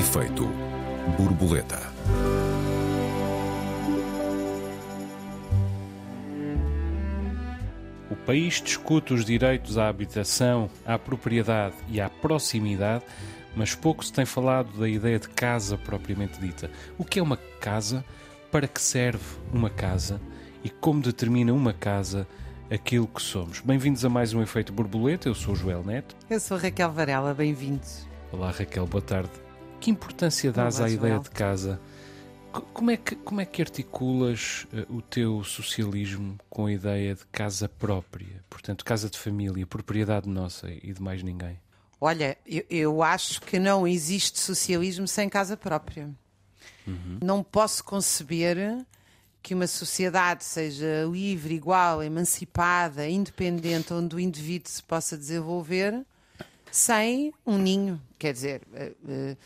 Efeito borboleta. O país discute os direitos à habitação, à propriedade e à proximidade, mas pouco se tem falado da ideia de casa propriamente dita. O que é uma casa? Para que serve uma casa? E como determina uma casa aquilo que somos? Bem-vindos a mais um Efeito Borboleta. Eu sou o Joel Neto. Eu sou Raquel Varela, bem-vindos. Olá, Raquel, boa tarde. Que importância dás à ideia de casa? Co- Como é, que, como é que articulas eh, o teu socialismo com a ideia de casa própria? Portanto, casa de família, propriedade nossa e de mais ninguém. Olha, eu, eu acho que não existe socialismo sem casa própria. Não posso conceber que uma sociedade seja livre, igual, emancipada, independente, onde o indivíduo se possa desenvolver sem um ninho. Quer dizer, eh, eh,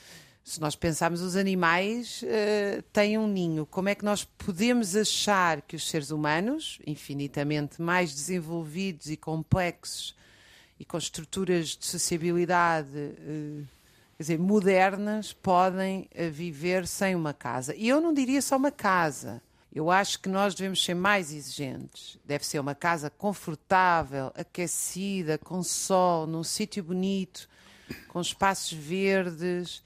se nós pensarmos, os animais eh, têm um ninho. Como é que nós podemos achar que os seres humanos, infinitamente mais desenvolvidos e complexos e com estruturas de sociabilidade eh, quer dizer, modernas, podem eh, viver sem uma casa? E eu não diria só uma casa. Eu acho que nós devemos ser mais exigentes. Deve ser uma casa confortável, aquecida, com sol, num sítio bonito, com espaços verdes.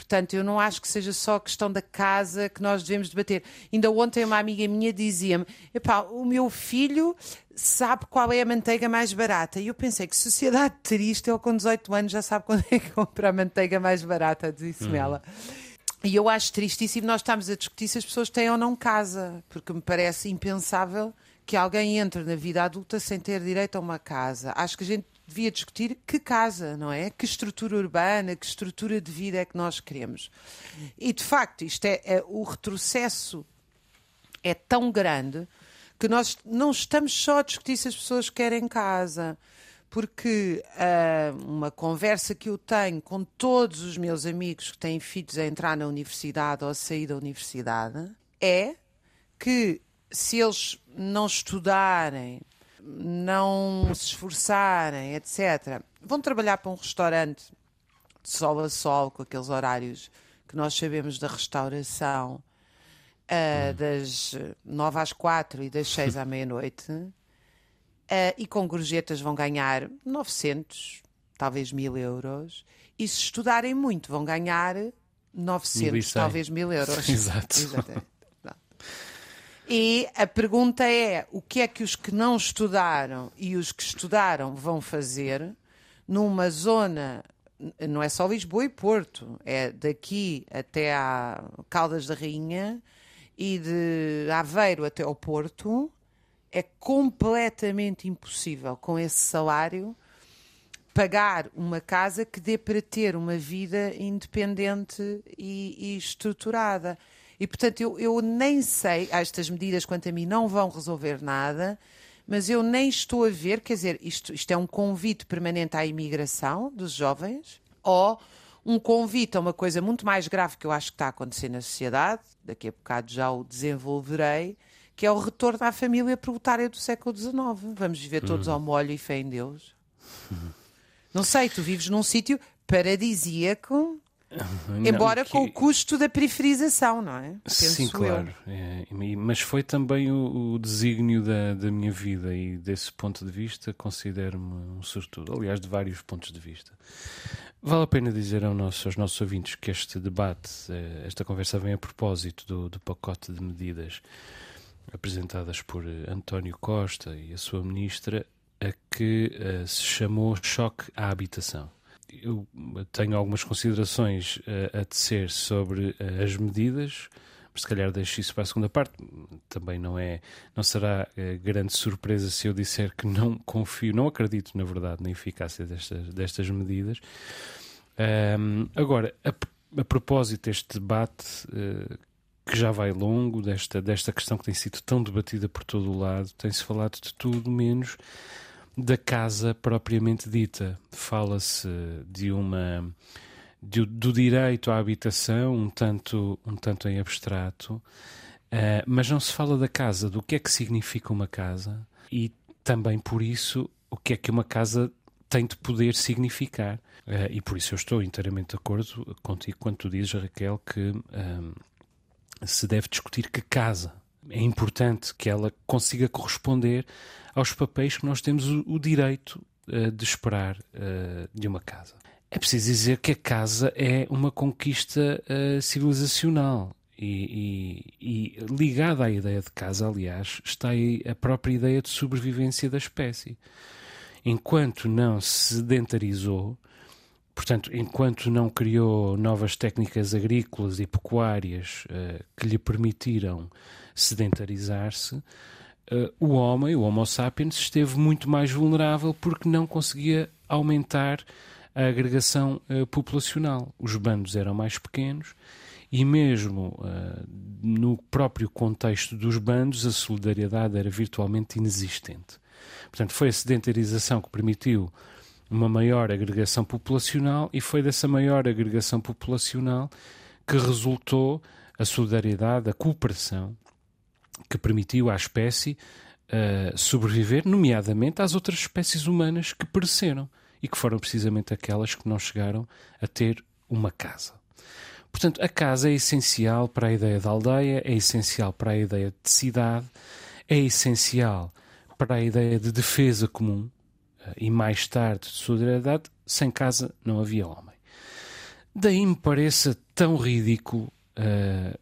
Portanto, eu não acho que seja só a questão da casa que nós devemos debater. Ainda ontem uma amiga minha dizia-me: "Epá, o meu filho sabe qual é a manteiga mais barata. E eu pensei que sociedade triste, ele com 18 anos já sabe quando é que compra a manteiga mais barata, disse-me ela. E eu acho tristíssimo nós estamos a discutir se as pessoas têm ou não casa, porque me parece impensável que alguém entre na vida adulta sem ter direito a uma casa. Acho que a gente devia discutir que casa, não é? Que estrutura urbana, que estrutura de vida é que nós queremos. E de facto, isto é, é o retrocesso é tão grande que nós não estamos só a discutir se as pessoas querem casa. Porque ah, uma conversa que eu tenho com todos os meus amigos que têm filhos a entrar na universidade ou a sair da universidade é que se eles não estudarem, não se esforçarem, etc., vão trabalhar para um restaurante de sol a sol, com aqueles horários que nós sabemos da restauração, ah, das nove às quatro e das seis à meia-noite, ah, e com gorjetas vão ganhar 900, talvez mil euros, e se estudarem muito vão ganhar 900, 1100. talvez mil euros. Exato. Exatamente. E a pergunta é: o que é que os que não estudaram e os que estudaram vão fazer numa zona, não é só Lisboa e Porto, é daqui até a Caldas da Rainha e de Aveiro até ao Porto, é completamente impossível com esse salário pagar uma casa que dê para ter uma vida independente e, e estruturada. E, portanto, eu, eu nem sei, estas medidas, quanto a mim, não vão resolver nada, mas eu nem estou a ver, quer dizer, isto, isto é um convite permanente à imigração dos jovens, ou um convite a uma coisa muito mais grave que eu acho que está a acontecer na sociedade, daqui a bocado já o desenvolverei, que é o retorno à família proletária do século XIX. Vamos viver todos ao molho e fé em Deus. Não sei, tu vives num sítio paradisíaco, embora que- com o custo da periferização, não é? Penso Sim, claro. É, mas foi também o, o desígnio da, da minha vida e desse ponto de vista considero-me um sortudo. Aliás, de vários pontos de vista. Vale a pena dizer ao nosso- aos nossos ouvintes que este debate, eh, esta conversa vem a propósito do, do pacote de medidas apresentadas por eh, António Costa e a sua ministra, a que eh, se chamou choque à habitação. Eu tenho algumas considerações eh, a tecer sobre eh, as medidas, mas se calhar deixo isso para a segunda parte. Também não é, não será eh, grande surpresa se eu disser que não confio, não acredito na verdade na eficácia destas, destas medidas. Ahm, agora, a, a propósito deste debate que já vai longo, desta, desta questão que tem sido tão debatida por todo o lado, tem-se falado de tudo menos da casa propriamente dita. Fala-se de uma de- do direito à habitação, um tanto, um tanto em abstrato, eh, mas não se fala da casa, do que é que significa uma casa e também por isso o que é que uma casa tem de poder significar. Uh, e por isso eu estou inteiramente de acordo contigo quando tu dizes, Raquel, que um, se deve discutir que casa. É importante que ela consiga corresponder aos papéis que nós temos o, o direito uh, de esperar uh, de uma casa. É preciso dizer que a casa é uma conquista civilizacional. E, e, e, ligada à ideia de casa, aliás, está aí a própria ideia de sobrevivência da espécie. Enquanto não se sedentarizou, Portanto, enquanto não criou novas técnicas agrícolas e pecuárias uh, que lhe permitiram sedentarizar-se, uh, o homem, o Homo sapiens, esteve muito mais vulnerável porque não conseguia aumentar a agregação uh, populacional. Os bandos eram mais pequenos e, mesmo no próprio contexto dos bandos, a solidariedade era virtualmente inexistente. Portanto, foi a sedentarização que permitiu uma maior agregação populacional e foi dessa maior agregação populacional que resultou a solidariedade, a cooperação que permitiu à espécie uh, sobreviver, nomeadamente às outras espécies humanas que pereceram e que foram precisamente aquelas que não chegaram a ter uma casa. Portanto, a casa é essencial para a ideia de aldeia, é essencial para a ideia de cidade, é essencial para a ideia de defesa comum, e mais tarde de solidariedade, sem casa não havia homem. Daí me pareça tão ridículo uh,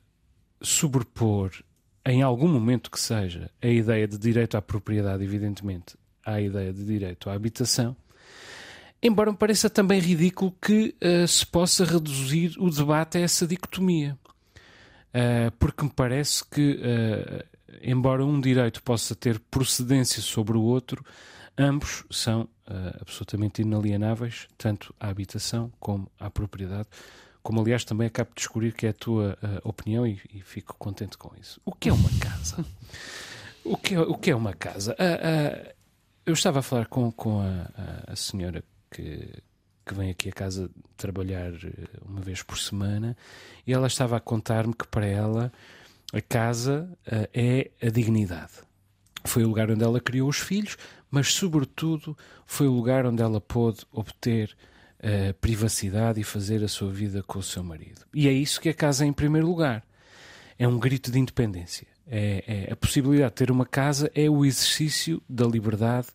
sobrepor, em algum momento que seja, a ideia de direito à propriedade, evidentemente, à ideia de direito à habitação, embora me pareça também ridículo que uh, se possa reduzir o debate a essa dicotomia. Uh, porque me parece que, embora um direito possa ter procedência sobre o outro, Ambos são uh, absolutamente inalienáveis, tanto à habitação como à propriedade, como aliás também acabo de descobrir que é a tua uh, opinião e, e, fico contente com isso. O que é uma casa? o, que é, o que é uma casa? Uh, eu estava a falar com, com a, a, senhora que, que vem aqui a casa trabalhar uma vez por semana e ela estava a contar-me que para ela a casa é a dignidade. Foi o lugar onde ela criou os filhos, mas, sobretudo, foi o lugar onde ela pôde obter uh, privacidade e fazer a sua vida com o seu marido. E é isso que a casa é, em primeiro lugar. É um grito de independência. É, é a possibilidade de ter uma casa é o exercício da liberdade,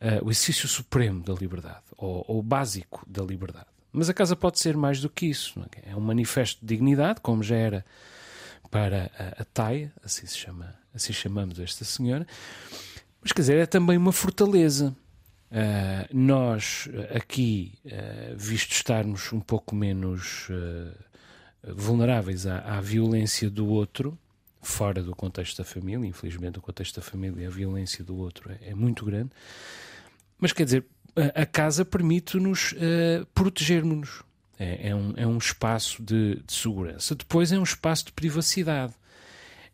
uh, o exercício supremo da liberdade, ou, ou básico da liberdade. Mas a casa pode ser mais do que isso. É? é um manifesto de dignidade, como já era para a, a Taia, assim se chama, assim chamamos esta senhora, mas quer dizer, é também uma fortaleza. Uh, nós aqui, uh, visto estarmos um pouco menos uh, vulneráveis à, à, violência do outro, fora do contexto da família, infelizmente o contexto da família, a violência do outro é, é muito grande, mas quer dizer, a, a casa permite-nos protegermos-nos. É, é, um, é um espaço de, de segurança. Depois é um espaço de privacidade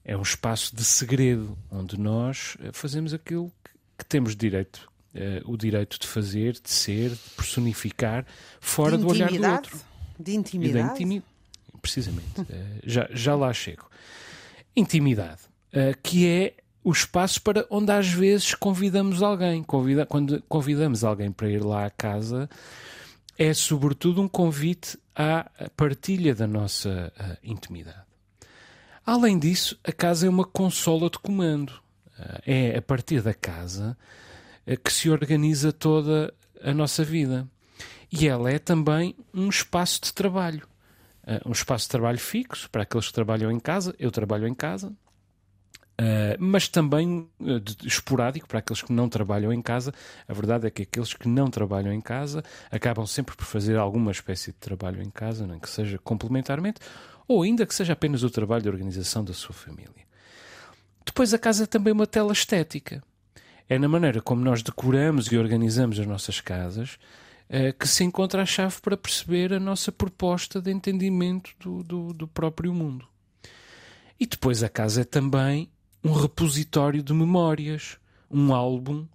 é um espaço de segredo, onde nós eh, fazemos aquilo que, que temos direito, uh, o direito de fazer, de ser, de personificar, fora do olhar do outro. De intimidade. Intimi... Precisamente. uh, já, já lá chego. Intimidade, uh, que é o espaço para onde às vezes convidamos alguém. Convida... Quando convidamos alguém para ir lá à casa, é sobretudo um convite à partilha da nossa intimidade. Além disso, a casa é uma consola de comando. É a partir da casa que se organiza toda a nossa vida. E ela é também um espaço de trabalho. Eh, um espaço de trabalho fixo para aqueles que trabalham em casa. Eu trabalho em casa. mas também esporádico para aqueles que não trabalham em casa. A verdade é que aqueles que não trabalham em casa acabam sempre por fazer alguma espécie de trabalho em casa, nem que seja complementarmente, ou ainda que seja apenas o trabalho de organização da sua família. Depois, a casa é também uma tela estética. É na maneira como nós decoramos e organizamos as nossas casas é, que se encontra a chave para perceber a nossa proposta de entendimento do, do, do próprio mundo. E depois, a casa é também um repositório de memórias, um álbum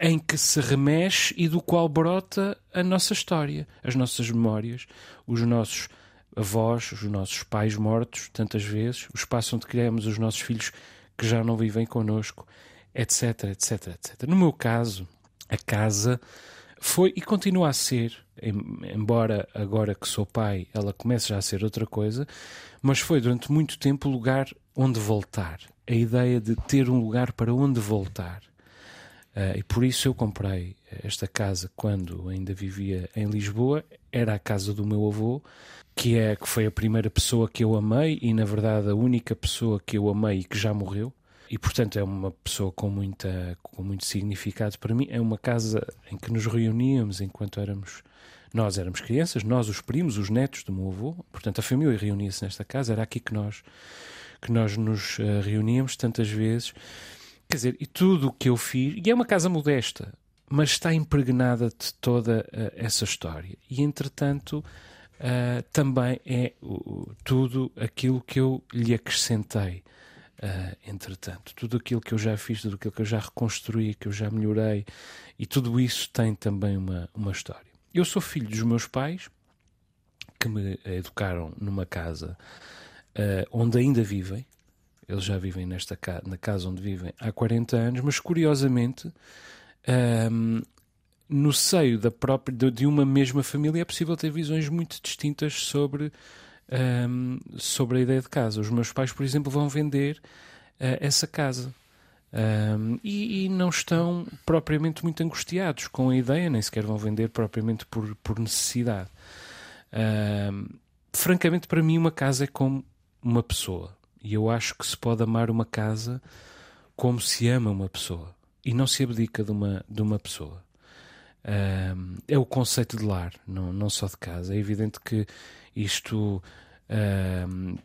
em que se remexe e do qual brota a nossa história, as nossas memórias, os nossos avós, os nossos pais mortos, tantas vezes, o espaço onde criamos os nossos filhos que já não vivem connosco, etc, etc, etc. No meu caso, a casa foi e continua a ser, embora agora que sou pai ela comece já a ser outra coisa, mas foi durante muito tempo o lugar onde voltar. A ideia de ter um lugar para onde voltar. Uh, e por isso eu comprei esta casa quando ainda vivia em Lisboa. Era a casa do meu avô, que é que foi a primeira pessoa que eu amei e na verdade a única pessoa que eu amei e que já morreu. E portanto é uma pessoa com muita com muito significado para mim. É uma casa em que nos reuníamos enquanto éramos nós éramos crianças, nós os primos, os netos do meu avô. Portanto a família reunia-se nesta casa. Era aqui que nós que nós nos uh, reuníamos tantas vezes. Quer dizer, e tudo o que eu fiz, e é uma casa modesta, mas está impregnada de toda uh, essa história. E entretanto, uh, também é uh, tudo aquilo que eu lhe acrescentei. Entretanto, tudo aquilo que eu já fiz, tudo aquilo que eu já reconstruí, que eu já melhorei, e tudo isso tem também uma, uma história. Eu sou filho dos meus pais, que me educaram numa casa uh, onde ainda vivem. Eles já vivem nesta ca na casa onde vivem há 40 anos, mas curiosamente, um, ehm, no seio da própria, de uma mesma família é possível ter visões muito distintas sobre, um, sobre a ideia de casa. Os meus pais, por exemplo, vão vender uh, essa casa. Um, e, e, não estão propriamente muito angustiados com a ideia, nem sequer vão vender propriamente por, por necessidade. Um, francamente, para mim, uma casa é como uma pessoa. E eu acho que se pode amar uma casa como se ama uma pessoa e não se abdica de uma, de uma pessoa. Um, é o conceito de lar, não, não só de casa. É evidente que isto um,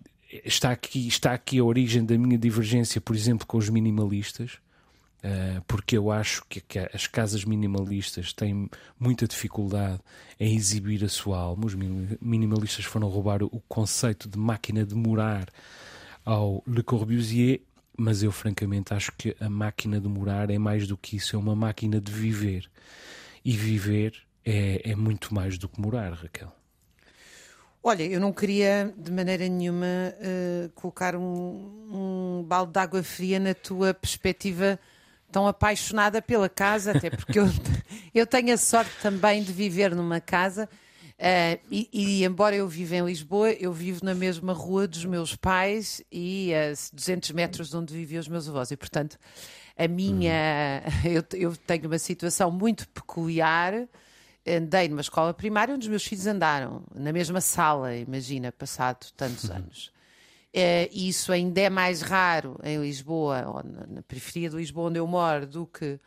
está, aqui, está aqui a origem da minha divergência, por exemplo, com os minimalistas. Uh, porque eu acho que, que, as casas minimalistas têm muita dificuldade em exibir a sua alma. Os minimalistas foram roubar o conceito de máquina de morar ao Le Corbusier, mas eu francamente acho que a máquina de morar é mais do que isso, é uma máquina de viver. E viver é, é muito mais do que morar, Raquel. Olha, eu não queria de maneira nenhuma uh, colocar um, um balde de água fria na tua perspectiva tão apaixonada pela casa, até porque eu, eu tenho a sorte também de viver numa casa. Uh, e, e, embora eu viva em Lisboa, eu vivo na mesma rua dos meus pais e a 200 metros de onde viviam os meus avós. E, portanto, a minha. Uhum. Eu, eu tenho uma situação muito peculiar. Andei numa escola primária onde os meus filhos andaram, na mesma sala, imagina, passado tantos uhum. anos. Uh, isso ainda é mais raro em Lisboa, ou na, na periferia de Lisboa, onde eu moro, do que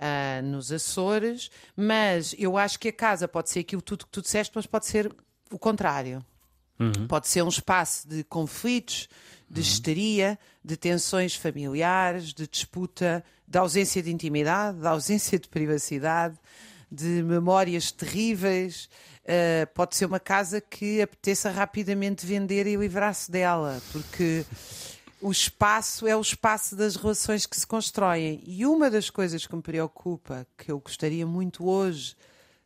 uh, nos Açores, mas eu acho que a casa pode ser aquilo tudo que tu disseste, mas pode ser o contrário. Uhum. Pode ser um espaço de conflitos, de uhum. histeria, de tensões familiares, de disputa, de ausência de intimidade, de ausência de privacidade, de memórias terríveis. Uh, pode ser uma casa que apeteça rapidamente vender e livrar-se dela, porque o espaço é o espaço das relações que se constroem. E uma das coisas que me preocupa, que eu gostaria muito hoje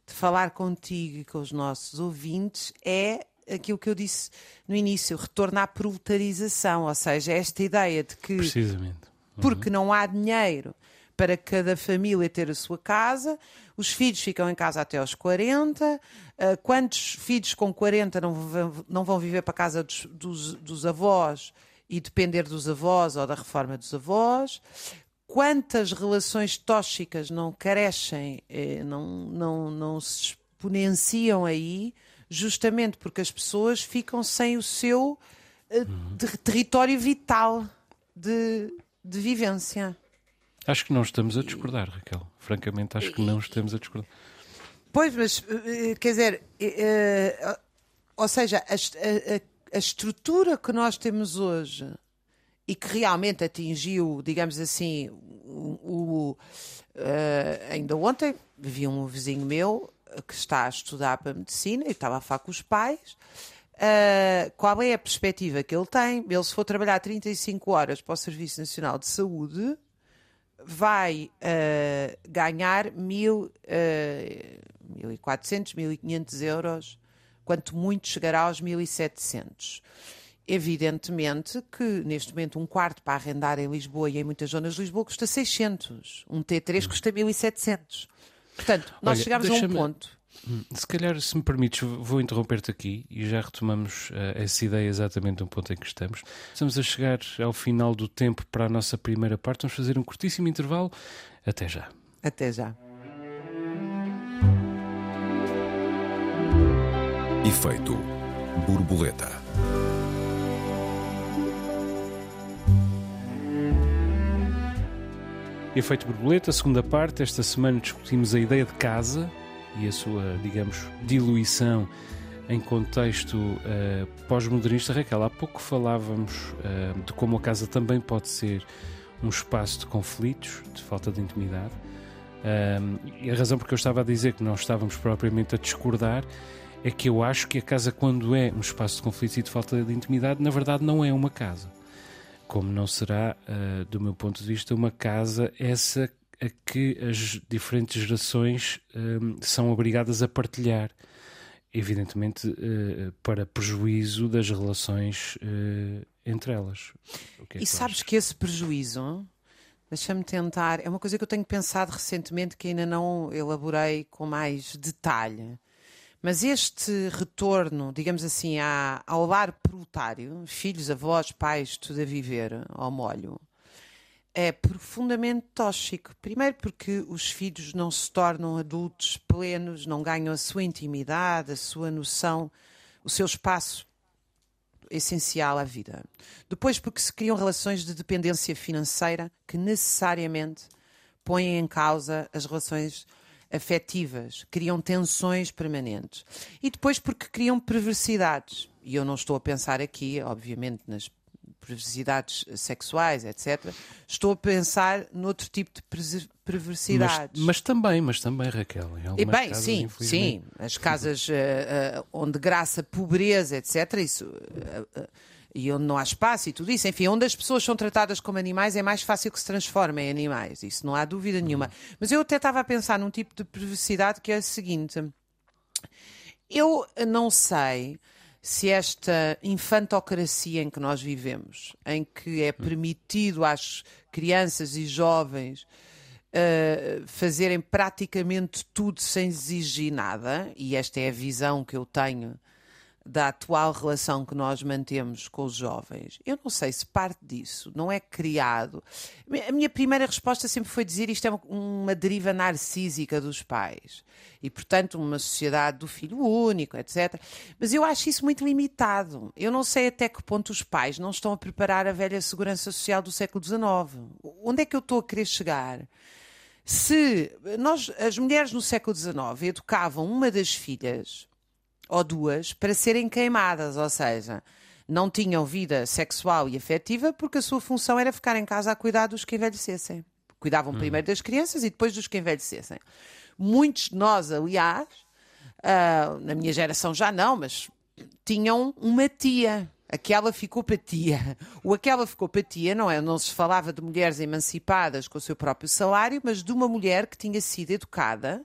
de falar contigo e com os nossos ouvintes, é aquilo que eu disse no início, retorno à proletarização, ou seja, esta ideia de que Precisamente. Uhum. porque não há dinheiro para cada família ter a sua casa, os filhos ficam em casa até aos 40. Uh, quantos filhos com 40 não vão, não vão viver para a casa dos, dos, dos avós e depender dos avós ou da reforma dos avós? Quantas relações tóxicas não crescem, eh, não, não, não se exponenciam aí, justamente porque as pessoas ficam sem o seu uh, uhum. território vital de, de vivência. Acho que não estamos a discordar, Raquel. Francamente, acho que não estamos a discordar. Pois, mas eh, quer dizer, uh, ou seja, a, a, a, estrutura que nós temos hoje e que realmente atingiu, digamos assim, o, o uh, ainda ontem vi um vizinho meu que está a estudar para medicina e estava a falar com os pais. Uh, qual é a perspectiva que ele tem? Ele, se for trabalhar 35 horas para o Serviço Nacional de Saúde, vai uh, ganhar mil, uh, 1.400, 1.500 euros, quanto muito chegará aos 1.700. Evidentemente que neste momento um quarto para arrendar em Lisboa e em muitas zonas de Lisboa custa 600, um T3 custa 1.700. Portanto, nós Olha, chegámos a um ponto. Se calhar, se me permites, vou interromper-te aqui e já retomamos eh, essa ideia exatamente no ponto em que estamos. Estamos a chegar ao final do tempo para a nossa primeira parte. Vamos fazer um curtíssimo intervalo. Até já. Até já. Efeito borboleta. Efeito borboleta, segunda parte. Esta semana discutimos a ideia de casa e a sua, digamos, diluição em contexto eh, pós-modernista. Raquel, há pouco falávamos eh, de como a casa também pode ser um espaço de conflitos, de falta de intimidade. Um, e a razão porque eu estava a dizer que não estávamos propriamente a discordar é que eu acho que a casa, quando é um espaço de conflitos e de falta de intimidade, na verdade não é uma casa. Como não será, uh, do meu ponto de vista, uma casa essa a que as diferentes gerações um, são obrigadas a partilhar. Evidentemente, uh, para prejuízo das relações uh, entre elas. É E sabes achas? que esse prejuízo, deixa-me tentar, é uma coisa que eu tenho pensado recentemente que ainda não elaborei com mais detalhe. Mas este retorno, digamos assim, à- ao lar proletário, filhos, avós, pais, tudo a viver ao molho, é profundamente tóxico. Primeiro porque os filhos não se tornam adultos plenos, não ganham a sua intimidade, a sua noção, o seu espaço essencial à vida. Depois, porque se criam relações de dependência financeira que necessariamente põem em causa as relações afetivas, criam tensões permanentes. E depois, porque criam perversidades. E eu não estou a pensar aqui, obviamente, nas perversidades sexuais, etc. Estou a pensar noutro tipo de perse- Mas, perversidades. mas também, mas também, Raquel. Em E bem, casas, sim, sim. As casas eh, eh, onde graça, pobreza, etc. Isso, eh, e onde não há espaço e tudo isso. Enfim, onde as pessoas são tratadas como animais é mais fácil que se transformem em animais. Isso não há dúvida nenhuma. Mas eu até estava a pensar num tipo de perversidade que é o seguinte. Eu não sei se esta infantocracia em que nós vivemos, em que é permitido às crianças e jovens uh, fazerem praticamente tudo sem exigir nada, e esta é a visão que eu tenho da atual relação que nós mantemos com os jovens, eu não sei se parte disso não é criado. A minha primeira resposta sempre foi dizer isto é uma, deriva narcísica dos pais e, portanto, uma sociedade do filho único, etc. Mas eu acho isso muito limitado. Eu não sei até que ponto os pais não estão a preparar a velha segurança social do século XIX. Onde é que eu estou a querer chegar? Se nós, as mulheres no século XIX educavam uma das filhas ou duas para serem queimadas, ou seja, não tinham vida sexual e afetiva porque a sua função era ficar em casa a cuidar dos que envelhecessem. Cuidavam primeiro das crianças e depois dos que envelhecessem. Muitos de nós, aliás, ah, na minha geração já não, mas tinham uma tia. Aquela ficou para tia. O aquela ficou para tia, não é? Não se falava de mulheres emancipadas com o seu próprio salário, mas de uma mulher que tinha sido educada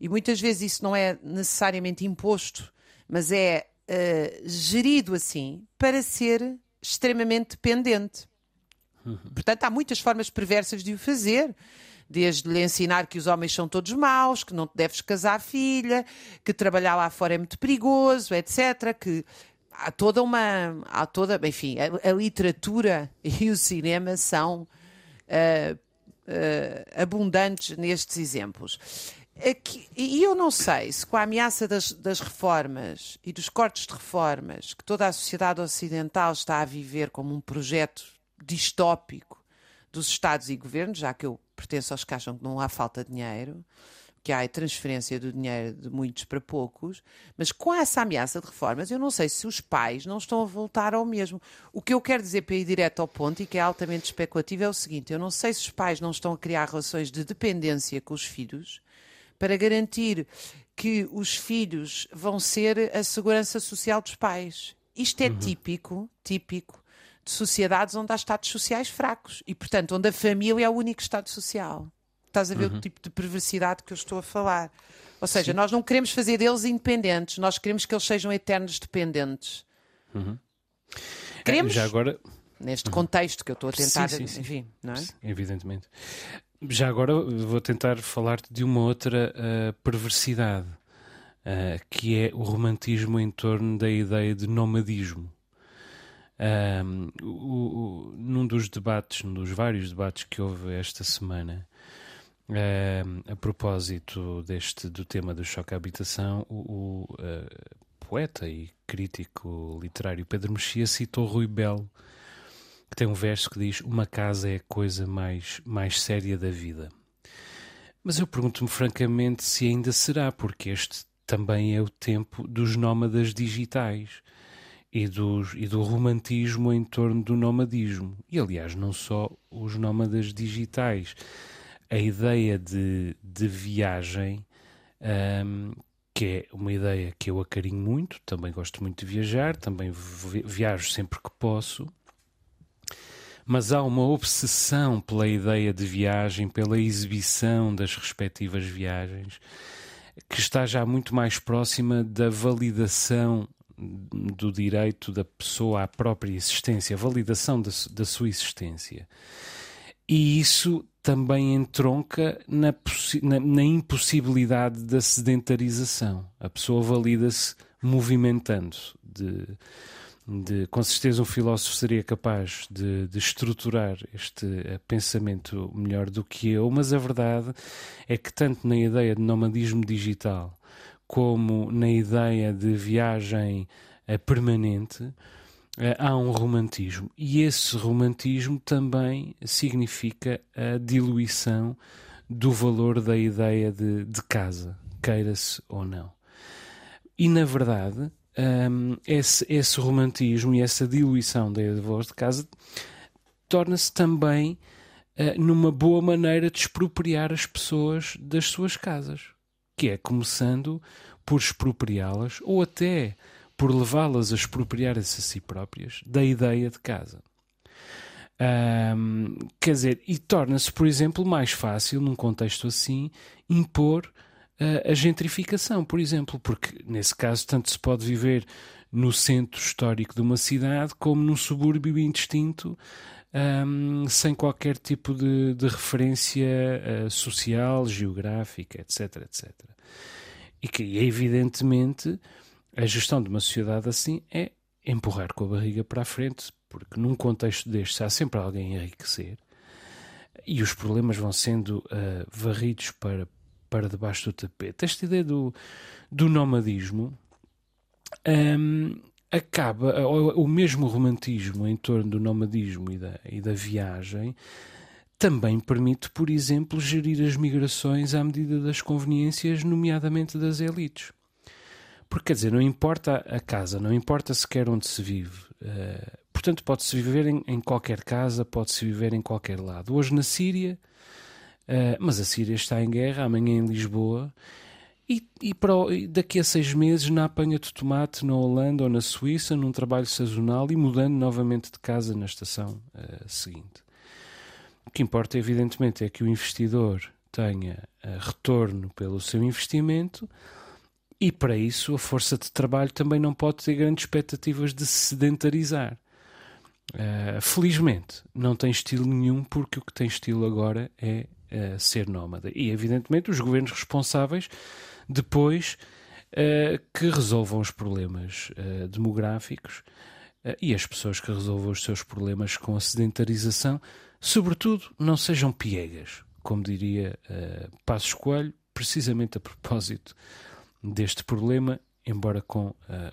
e muitas vezes isso não é necessariamente imposto, mas é uh, gerido assim para ser extremamente dependente. Portanto, há muitas formas perversas de o fazer. Desde lhe ensinar que os homens são todos maus, que não te deves casar filha, que trabalhar lá fora é muito perigoso, etc. Que há toda uma. Há toda, enfim, a, a literatura e o cinema são uh, uh, abundantes nestes exemplos. Aqui, e eu não sei se com a ameaça das, das, reformas e dos cortes de reformas que toda a sociedade ocidental está a viver como um projeto distópico dos Estados e governos, já que eu pertenço aos que acham que não há falta de dinheiro, que há a transferência do dinheiro de muitos para poucos, mas com essa ameaça de reformas, eu não sei se os pais não estão a voltar ao mesmo. O que eu quero dizer para ir direto ao ponto e que é altamente especulativo é o seguinte: eu não sei se os pais não estão a criar relações de dependência com os filhos para garantir que os filhos vão ser a segurança social dos pais. Isto é uhum. típico, típico de sociedades onde há estados sociais fracos e, portanto, onde a família é o único estado social. Estás a ver Uhum. o tipo de perversidade que eu estou a falar. Ou seja, Sim. nós não queremos fazer deles independentes, nós queremos que eles sejam eternos dependentes. Uhum. Queremos, Já agora, neste contexto que eu estou a tentar, Sim, sim, sim. enfim, não é? evidentemente. Já agora vou tentar falar-te de uma outra uh, perversidade, uh, que é o romantismo em torno da ideia de nomadismo. Um, o, o, num dos debates, num dos vários debates que houve esta semana, um, a propósito deste do tema do choque à habitação, o, o uh, poeta e crítico literário Pedro Mexia citou Rui Belo, que tem um verso que diz: Uma casa é a coisa mais, mais séria da vida. Mas eu pergunto-me francamente se ainda será, porque este também é o tempo dos nómadas digitais e, dos, e do romantismo em torno do nomadismo. E, aliás, não só os nómadas digitais. A ideia de, de viagem, um, que é uma ideia que eu acarinho muito, também gosto muito de viajar, também viajo sempre que posso, mas há uma obsessão pela ideia de viagem, pela exibição das respectivas viagens, que está já muito mais próxima da validação do direito da pessoa à própria existência, validação da, da sua existência. E isso também entronca na, na, na impossibilidade da sedentarização. A pessoa valida-se movimentando. De, de, com certeza, um filósofo seria capaz de, de estruturar este uh, pensamento melhor do que eu, mas a verdade é que, tanto na ideia de nomadismo digital como na ideia de viagem uh, permanente, uh, há um romantismo. E esse romantismo também significa a diluição do valor da ideia de, de casa, queira-se ou não. E, na verdade, um, esse, esse romantismo e essa diluição da ideia de casa torna-se também uh, numa boa maneira de expropriar as pessoas das suas casas que é começando por expropriá-las ou até por levá-las a expropriar-se a si próprias da ideia de casa. Um, quer dizer, e torna-se, por exemplo, mais fácil, num contexto assim, impor a gentrificação, por exemplo, porque nesse caso tanto se pode viver no centro histórico de uma cidade como num subúrbio indistinto um, sem qualquer tipo de, de referência uh, social, geográfica, etc, etc. E que, evidentemente, a gestão de uma sociedade assim é empurrar com a barriga para a frente, porque num contexto destes há sempre alguém a enriquecer e os problemas vão sendo uh, varridos para, para debaixo do tapete. Esta ideia do, do nomadismo um, acaba, o mesmo romantismo em torno do nomadismo e da, e da viagem também permite, por exemplo, gerir as migrações à medida das conveniências, nomeadamente das elites. Porque, quer dizer, não importa a casa, não importa sequer onde se vive. Uh, portanto, pode-se viver em, em, qualquer casa, pode-se viver em qualquer lado. Hoje na Síria, uh, mas a Síria está em guerra, amanhã em Lisboa, e, e, para, daqui a seis meses na apanha de tomate na Holanda ou na Suíça, num trabalho sazonal e mudando novamente de casa na estação uh, seguinte. O que importa, evidentemente, é que o investidor tenha uh, retorno pelo seu investimento e, para isso, a força de trabalho também não pode ter grandes expectativas de se sedentarizar. Uh, felizmente, não tem estilo nenhum, porque o que tem estilo agora é ser nómada. E, evidentemente, os governos responsáveis depois uh, que resolvam os problemas uh, demográficos uh, e as pessoas que resolvam os seus problemas com a sedentarização, sobretudo, não sejam piegas, como diria uh, Passos Coelho, precisamente a propósito deste problema, embora com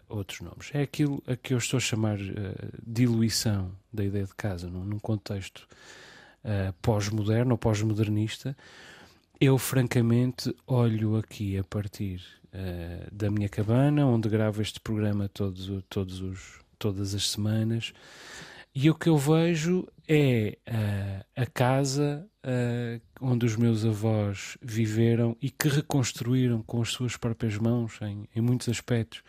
outros nomes. É aquilo a que eu estou a chamar diluição da ideia de casa, num, num contexto pós-moderno ou pós-modernista, eu, francamente, olho aqui a partir uh, da minha cabana, onde gravo este programa todos, todos os, todas as semanas, e o que eu vejo é uh, a casa uh, onde os meus avós viveram e que reconstruíram com as suas próprias mãos, em, em muitos aspectos,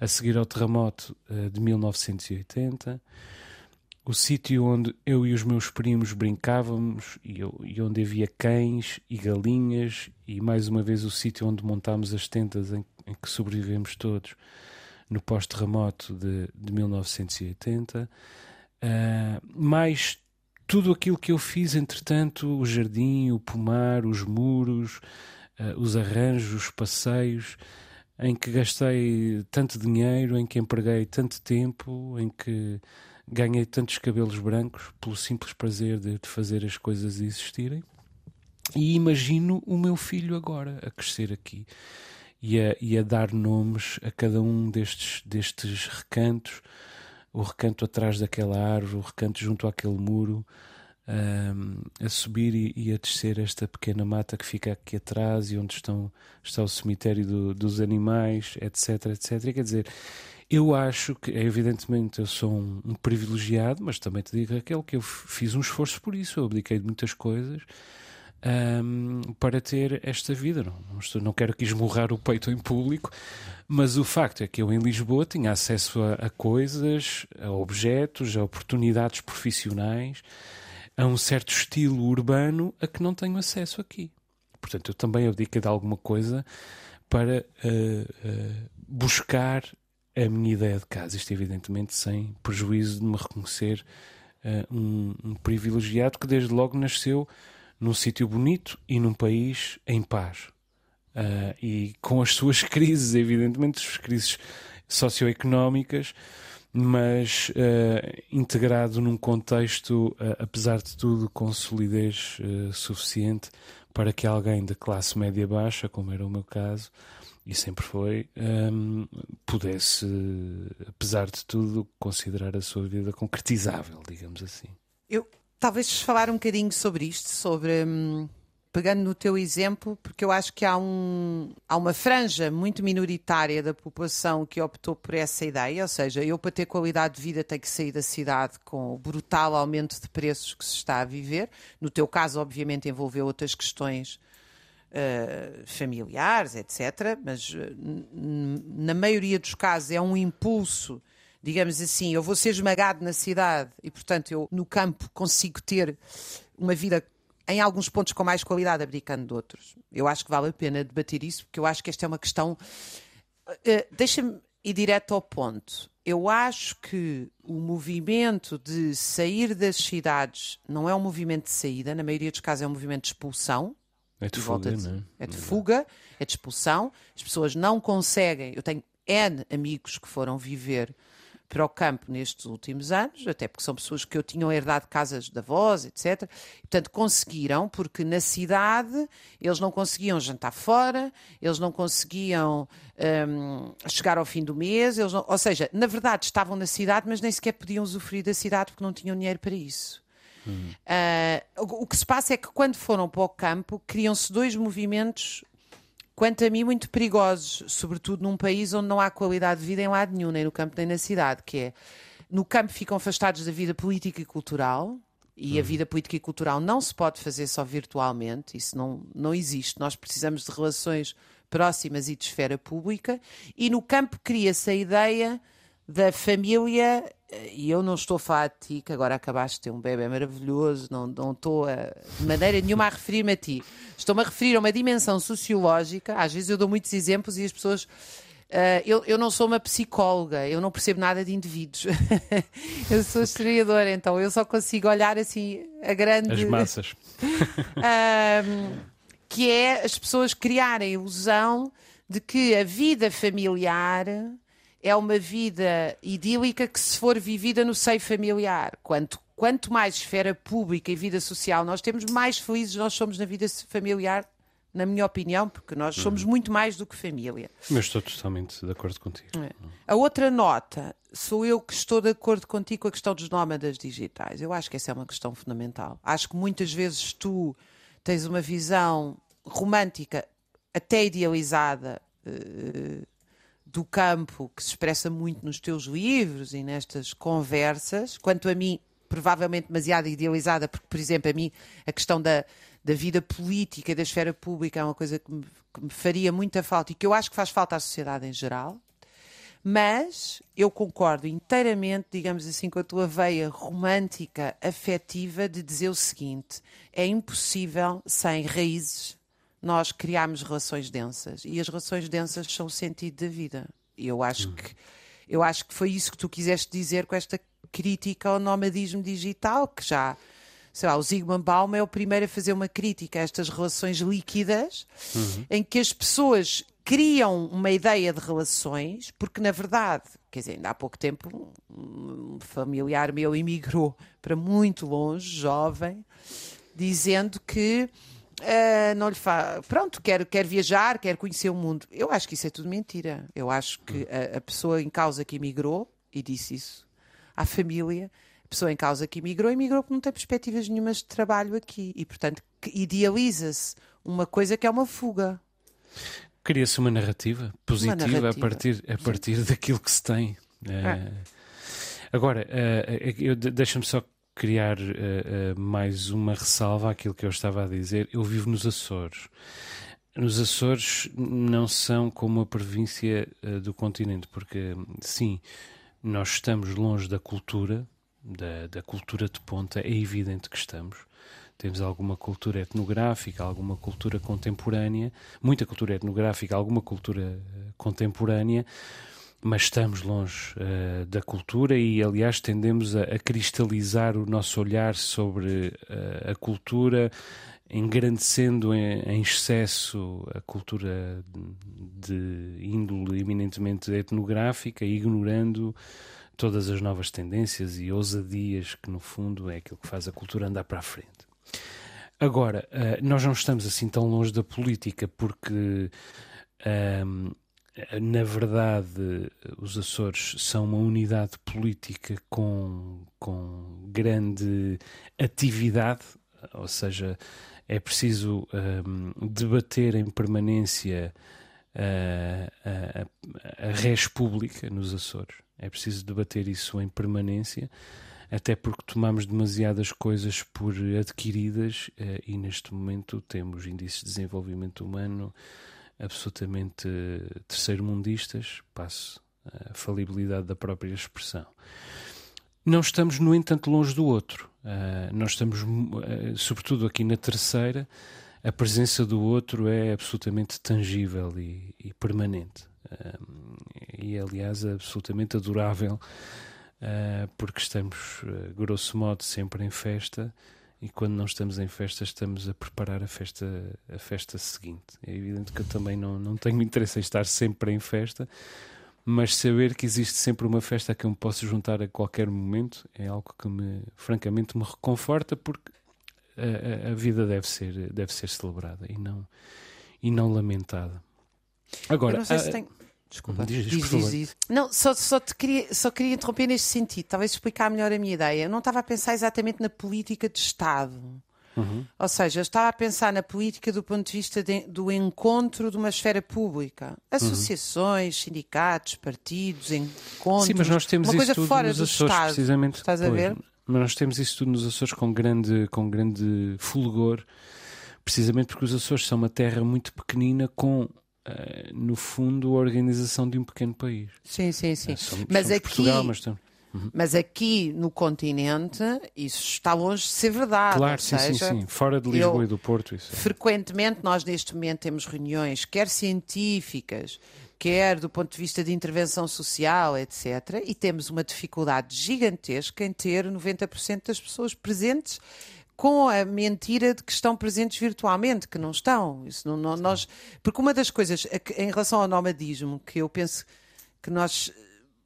a seguir ao terremoto de 1980 o sítio onde eu e os meus primos brincávamos e, eu, e, onde havia cães e galinhas e mais uma vez o sítio onde montámos as tendas em, em que sobrevivemos todos no pós-terremoto de, de 1980 uh, mais tudo aquilo que eu fiz, entretanto, o jardim, o pomar, os muros, uh, os arranjos, os passeios, em que gastei tanto dinheiro, em que empreguei tanto tempo, em que ganhei tantos cabelos brancos pelo simples prazer de, de fazer as coisas existirem. E imagino o meu filho agora a crescer aqui e a, e a dar nomes a cada um destes, destes recantos o recanto atrás daquela árvore, o recanto junto àquele muro, um, a subir e, e, a descer esta pequena mata que fica aqui atrás e onde estão, está o cemitério do, dos animais, etc, etc. Quer dizer, eu acho que, evidentemente, eu sou um, um, privilegiado, mas também te digo, Raquel, que eu fiz um esforço por isso, eu abdiquei de muitas coisas. Um, para ter esta vida. Não, não, estou, não quero que esmurrar o peito em público, mas o facto é que eu em Lisboa tinha acesso a, a coisas, a objetos, a oportunidades profissionais, a um certo estilo urbano a que não tenho acesso aqui. Portanto, eu também abdiquei de alguma coisa para uh, uh, buscar a minha ideia de casa. Isto, evidentemente, sem prejuízo de me reconhecer uh, um, um privilegiado que, desde logo, nasceu num sítio bonito e num país em paz. Uh, e com as suas crises, evidentemente, as crises socioeconómicas, mas uh, integrado num contexto, apesar de tudo, com solidez suficiente para que alguém da classe média baixa, como era o meu caso, e sempre foi, um, pudesse, apesar de tudo, considerar a sua vida concretizável, digamos assim. Eu talvez falar um bocadinho sobre isto, sobre. Hum pegando no teu exemplo, porque eu acho que há, um, há uma franja muito minoritária da população que optou por essa ideia, ou seja, eu para ter qualidade de vida tenho que sair da cidade com o brutal aumento de preços que se está a viver. No teu caso, obviamente, envolveu outras questões uh, familiares, etc. Mas uh, na maioria dos casos é um impulso digamos assim, eu vou ser esmagado na cidade e, portanto, eu no campo consigo ter uma vida em alguns pontos com mais qualidade, abdicando de outros. Eu acho que vale a pena debater isso, porque eu acho que esta é uma questão. Uh, Deixa-me ir direto ao ponto. Eu acho que o movimento de sair das cidades não é um movimento de saída, na maioria dos casos é um movimento de expulsão. É de fuga, de, não é? É de fuga, é de expulsão. As pessoas não conseguem. Eu tenho N amigos que foram viver para o campo nestes últimos anos, até porque são pessoas que eu tinham herdado casas de avós, etc. Portanto, conseguiram, porque na cidade eles não conseguiam jantar fora, eles não conseguiam um, chegar ao fim do mês, eles não, ou seja, na verdade estavam na cidade, mas nem sequer podiam usufruir da cidade porque não tinham dinheiro para isso. Hum. Uh, o que se passa é que quando foram para o campo, criam-se dois movimentos quanto a mim, muito perigosos, sobretudo num país onde não há qualidade de vida em lado nenhum, nem no campo nem na cidade, que é no campo ficam afastados da vida política e cultural, e a uhum. vida política e cultural não se pode fazer só virtualmente, isso não, não existe. Nós precisamos de relações próximas e de esfera pública, e no campo cria-se a ideia da família, e eu não estou a falar de ti, que agora acabaste de ter um bebê maravilhoso, não, não estou a, de maneira nenhuma a referir-me a ti. Estou-me a referir a uma dimensão sociológica, às vezes eu dou muitos exemplos e as pessoas. Uh, eu, eu não sou uma psicóloga, eu não percebo nada de indivíduos. eu sou historiadora, então eu só consigo olhar assim a grande. As massas. uh, que é as pessoas criarem a ilusão de que a vida familiar é uma vida idílica que se for vivida no seio familiar. Quanto, quanto mais esfera pública e vida social nós temos, mais felizes nós somos na vida familiar, na minha opinião, porque nós somos uhum. muito mais do que família. Mas estou totalmente de acordo contigo. É. A outra nota, sou eu que estou de acordo contigo com a questão dos nómadas digitais. Eu acho que essa é uma questão fundamental. Acho que muitas vezes tu tens uma visão romântica, até idealizada, uh, do campo que se expressa muito nos teus livros e nestas conversas, quanto a mim, provavelmente demasiado idealizada, porque, por exemplo, a mim a questão da, da vida política e da esfera pública é uma coisa que me, que me faria muita falta e que eu acho que faz falta à sociedade em geral. Mas eu concordo inteiramente, digamos assim, com a tua veia romântica, afetiva, de dizer o seguinte: é impossível sem raízes nós criámos relações densas e as relações densas são o sentido da vida. E eu acho hum. que eu acho que foi isso que tu quiseste dizer com esta crítica ao nomadismo digital, que já sei lá, o Zygmunt Bauman é o primeiro a fazer uma crítica a estas relações líquidas, uhum. em que as pessoas criam uma ideia de relações, porque na verdade, quer dizer, ainda há pouco tempo um familiar meu imigrou para muito longe, jovem, dizendo que uh, não lhe faz. Pronto, quer, quer viajar, quer conhecer o mundo. Eu acho que isso é tudo mentira. Eu acho que a, a pessoa em causa que imigrou, e disse isso à família, a pessoa em causa que imigrou, imigrou porque não tem perspectivas nenhumas de trabalho aqui. E, portanto, idealiza-se uma coisa que é uma fuga. Cria-se uma narrativa positiva uma narrativa. a partir, a partir daquilo que se tem. É. Agora, uh, deixa-me só criar uh, uh, mais uma ressalva àquilo que eu estava a dizer. Eu vivo nos Açores. Nos Açores não são como a província uh, do continente, porque sim, nós estamos longe da cultura, da, da cultura de ponta, é evidente que estamos. Temos alguma cultura etnográfica, alguma cultura contemporânea, muita cultura etnográfica, alguma cultura contemporânea, mas estamos longe uh, da cultura e, aliás, tendemos a, a cristalizar o nosso olhar sobre uh, a cultura, engrandecendo em, em, excesso a cultura de, índole eminentemente etnográfica, ignorando todas as novas tendências e ousadias que, no fundo, é aquilo que faz a cultura andar para a frente. Agora, uh, nós não estamos assim tão longe da política, porque. Um, na verdade, os Açores são uma unidade política com, com grande atividade, ou seja, é preciso um, debater em permanência a, a, a res pública nos Açores. É preciso debater isso em permanência, até porque tomamos demasiadas coisas por adquiridas uh, e neste momento temos índices de desenvolvimento humano absolutamente terceiro-mundistas, passo a falibilidade da própria expressão. Não estamos, no entanto, longe do outro. Uh, nós estamos, uh, sobretudo aqui na terceira, a presença do outro é absolutamente tangível e, e permanente. Uh, e, aliás, absolutamente adorável, porque estamos, grosso modo, sempre em festa e quando não estamos em festa estamos a preparar a festa, a festa seguinte. É evidente que eu também não, não tenho interesse em estar sempre em festa, mas saber que existe sempre uma festa a que eu me posso juntar a qualquer momento é algo que me, francamente, me reconforta porque a, a, vida deve ser, deve ser celebrada e não, e não lamentada. Agora, eu não sei se tem... Desculpa, diz, diz, diz, diz, Não, só, só, te queria, só queria interromper neste sentido, talvez explicar melhor a minha ideia. Eu não estava a pensar exatamente na política de Estado. Uhum. Ou seja, eu estava a pensar na política do ponto de vista de, do encontro de uma esfera pública. Associações, uhum. sindicatos, partidos, encontros. Sim, mas nós temos uma coisa fora nos do Açores, Estado. precisamente. Estás a ver? Mas nós temos isso tudo nos Açores com grande, com grande fulgor, precisamente porque os Açores são uma terra muito pequenina com Uh, no fundo, a organização de um pequeno país. Sim, sim, sim. Uh, somos, mas somos aqui, Portugal, mas, uhum. mas aqui no continente isso está longe de ser verdade. Claro, sim, seja, sim, sim. Fora de Lisboa eu, e do Porto. Isso é. Frequentemente, nós neste momento temos reuniões, quer científicas, quer do ponto de vista de intervenção social, etc. E temos uma dificuldade gigantesca em ter 90% das pessoas presentes com a mentira de que estão presentes virtualmente, que não estão. Isso não, não nós, porque uma das coisas em relação ao nomadismo que eu penso que nós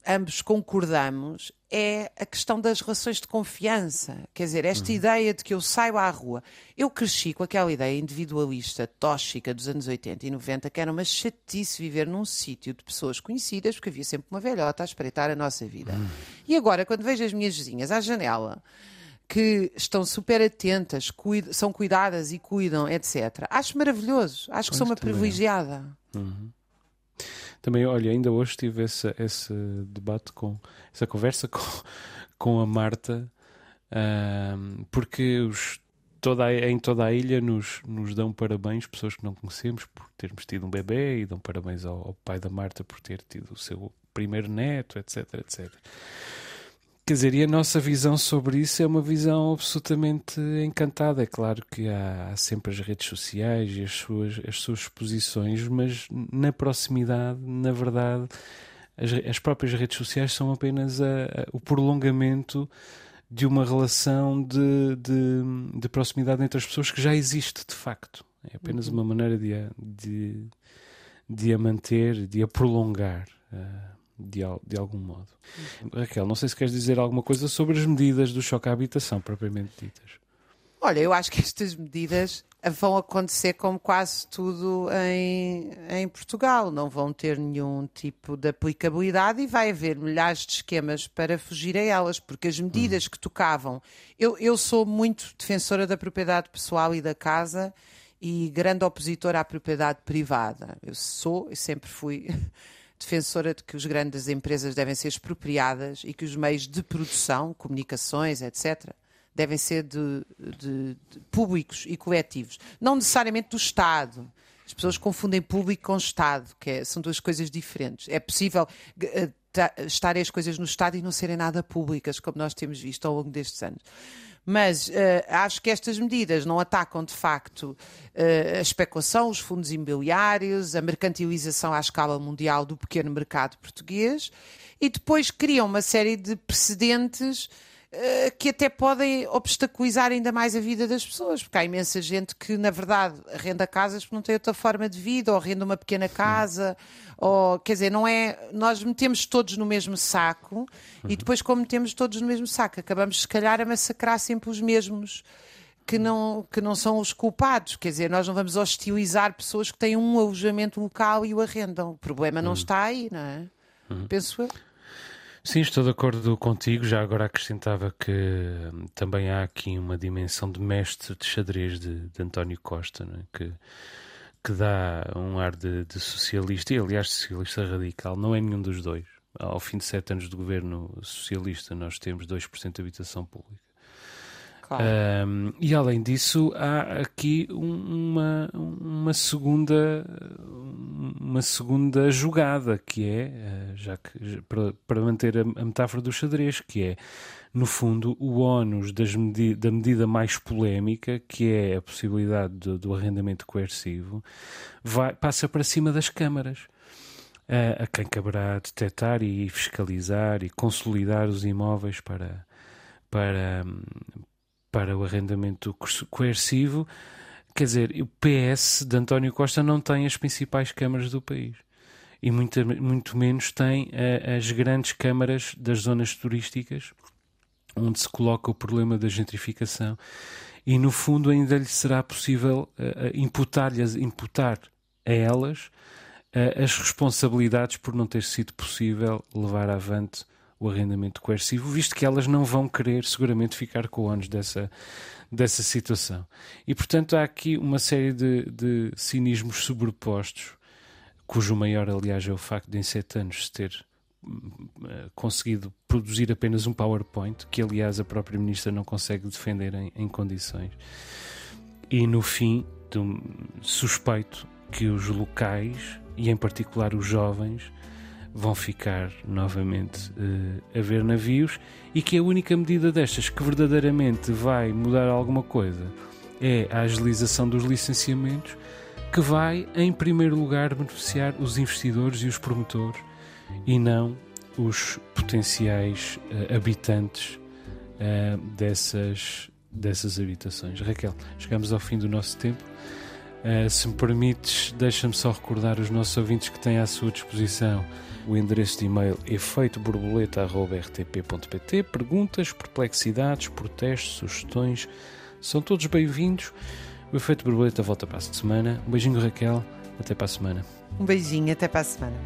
ambos concordamos é a questão das relações de confiança. Quer dizer, esta uhum. ideia de que eu saio à rua. Eu cresci com aquela ideia individualista, tóxica dos anos 80 e 90, que era uma chatice viver num sítio de pessoas conhecidas, porque havia sempre uma velhota a espreitar a nossa vida. Uhum. E agora, quando vejo as minhas vizinhas à janela que estão super atentas, cuid são cuidadas e cuidam, etc. Acho maravilhoso, acho que sou uma privilegiada. Uhum. Também, olha, ainda hoje tive esse, esse debate com essa conversa com, com a Marta, um, porque os, toda a, em toda a ilha nos, nos dão parabéns, pessoas que não conhecemos, por termos tido um bebê, e dão parabéns ao, ao pai da Marta por ter tido o seu primeiro neto, etc, etc. Quer dizer, e a nossa visão sobre isso é uma visão absolutamente encantada. É claro que há, há sempre as redes sociais e as suas, as suas exposições, mas na proximidade, na verdade, as, as próprias redes sociais são apenas a, a, o prolongamento de uma relação de, de, de, proximidade entre as pessoas que já existe de facto. É apenas uhum. uma maneira de a, de, de a manter, de a prolongar. Uh, de, de algum modo. Uhum. Raquel, não sei se queres dizer alguma coisa sobre as medidas do choque à habitação, propriamente ditas. Olha, eu acho que estas medidas vão acontecer como quase tudo em, em Portugal. Não vão ter nenhum tipo de aplicabilidade e vai haver milhares de esquemas para fugir a elas, porque as medidas hum. que tocavam. Eu, eu sou muito defensora da propriedade pessoal e da casa e grande opositora à propriedade privada. Eu sou e sempre fui. defensora de que as grandes empresas devem ser expropriadas e que os meios de produção, comunicações, etc., devem ser de, de, de públicos e coletivos, não necessariamente do Estado. As pessoas confundem público com Estado, que é, são duas coisas diferentes. É possível uh, estarem as coisas no Estado e não serem nada públicas, como nós temos visto ao longo destes anos. Mas uh, acho que estas medidas não atacam de facto uh, a especulação, os fundos imobiliários, a mercantilização à escala mundial do pequeno mercado português e depois criam uma série de precedentes que até podem obstaculizar ainda mais a vida das pessoas, porque há imensa gente que, na verdade, arrenda casas porque não tem outra forma de vida, ou arrenda uma pequena casa, ou quer dizer, não é. Nós metemos todos no mesmo saco e depois, como metemos todos no mesmo saco, acabamos, se calhar, a massacrar sempre os mesmos. Que não, que não são os culpados, quer dizer, nós não vamos hostilizar pessoas que têm um alojamento local e o arrendam. O problema não está aí, não é? Penso eu. Sim, estou de acordo contigo. Já agora acrescentava que hum, também há aqui uma dimensão de mestre de xadrez de, de António Costa, né? que, que dá um ar de, de, socialista, e aliás, socialista radical. Não é nenhum dos dois. Ao fim de sete anos de governo socialista, nós temos 2% de habitação pública. Um, e além disso, há aqui uma, uma segunda uma segunda jogada que é eh, já que para, para manter a, a, metáfora do xadrez que é no fundo o ónus medi da medida mais polémica que é a possibilidade do, do arrendamento coercivo vai, passa para cima das câmaras a, a quem caberá detectar e fiscalizar e consolidar os imóveis para para para o arrendamento coercivo, quer dizer, o PS de António Costa não tem as principais câmaras do país. E muito, muito menos tem uh, as grandes câmaras das zonas turísticas, onde se coloca o problema da gentrificação. E no fundo ainda lhe será possível uh, imputar-lhes, imputar a elas uh, as responsabilidades por não ter sido possível levar avante o arrendamento coercivo, visto que elas não vão querer seguramente ficar com ônus dessa, dessa situação. E portanto há aqui uma série de, de cinismos sobrepostos, cujo maior, aliás, é o facto de em sete anos se ter uh, conseguido produzir apenas um PowerPoint, que aliás a própria Ministra não consegue defender em, em condições. E no fim, suspeito que os locais, e em particular os jovens, vão ficar novamente uh, a ver navios e que a única medida destas que verdadeiramente vai mudar alguma coisa é a agilização dos licenciamentos, que vai, em primeiro lugar, beneficiar os investidores e os promotores e não os potenciais uh, habitantes uh, dessas, dessas habitações. Raquel, chegamos ao fim do nosso tempo. Uh, se me permites, deixa-me só recordar os nossos ouvintes que têm à sua disposição o endereço de e-mail efeitoborboleta.rtp.pt. Perguntas, perplexidades, protestos, sugestões são todos bem-vindos. O Efeito Borboleta volta para a semana. Um beijinho, Raquel. Até para a semana. Um beijinho, até para a semana.